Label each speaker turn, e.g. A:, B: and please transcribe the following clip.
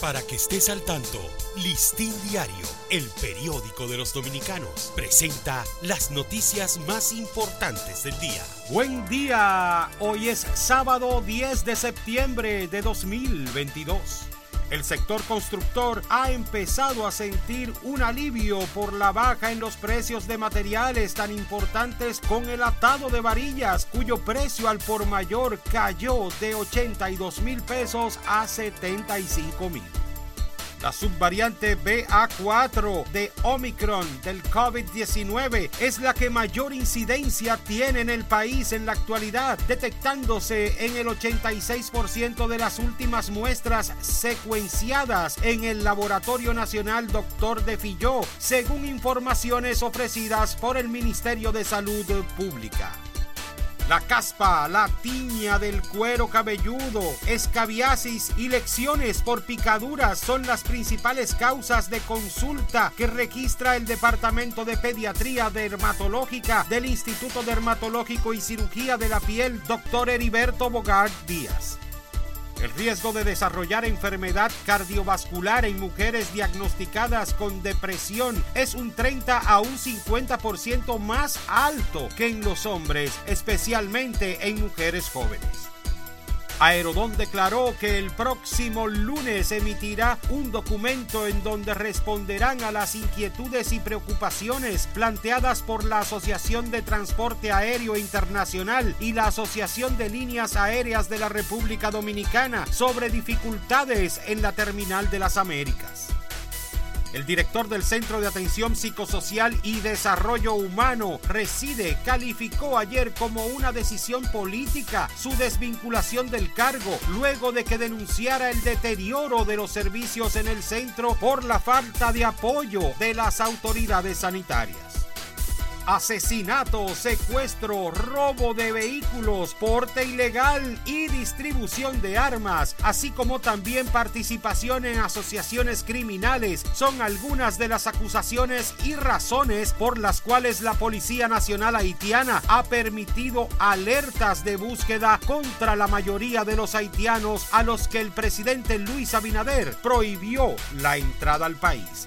A: Para que estés al tanto, Listín Diario, el periódico de los dominicanos, presenta las noticias más importantes del día.
B: Buen día, hoy es sábado 10 de septiembre de 2022. El sector constructor ha empezado a sentir un alivio por la baja en los precios de materiales tan importantes con el atado de varillas, cuyo precio al por mayor cayó de 82 mil pesos a 75 mil. La subvariante BA4 de Omicron del COVID-19 es la que mayor incidencia tiene en el país en la actualidad, detectándose en el 86% de las últimas muestras secuenciadas en el Laboratorio Nacional Doctor de Filló, según informaciones ofrecidas por el Ministerio de Salud Pública. La caspa, la tiña del cuero cabelludo, escabiasis y lecciones por picaduras son las principales causas de consulta que registra el Departamento de Pediatría Dermatológica del Instituto Dermatológico y Cirugía de la Piel, Dr. Heriberto Bogart Díaz. El riesgo de desarrollar enfermedad cardiovascular en mujeres diagnosticadas con depresión es un 30 a un 50% más alto que en los hombres, especialmente en mujeres jóvenes. Aerodón declaró que el próximo lunes emitirá un documento en donde responderán a las inquietudes y preocupaciones planteadas por la Asociación de Transporte Aéreo Internacional y la Asociación de Líneas Aéreas de la República Dominicana sobre dificultades en la Terminal de las Américas. El director del Centro de Atención Psicosocial y Desarrollo Humano, Reside, calificó ayer como una decisión política su desvinculación del cargo luego de que denunciara el deterioro de los servicios en el centro por la falta de apoyo de las autoridades sanitarias asesinato, secuestro, robo de vehículos, porte ilegal y distribución de armas, así como también participación en asociaciones criminales, son algunas de las acusaciones y razones por las cuales la Policía Nacional Haitiana ha permitido alertas de búsqueda contra la mayoría de los haitianos a los que el presidente Luis Abinader prohibió la entrada al país.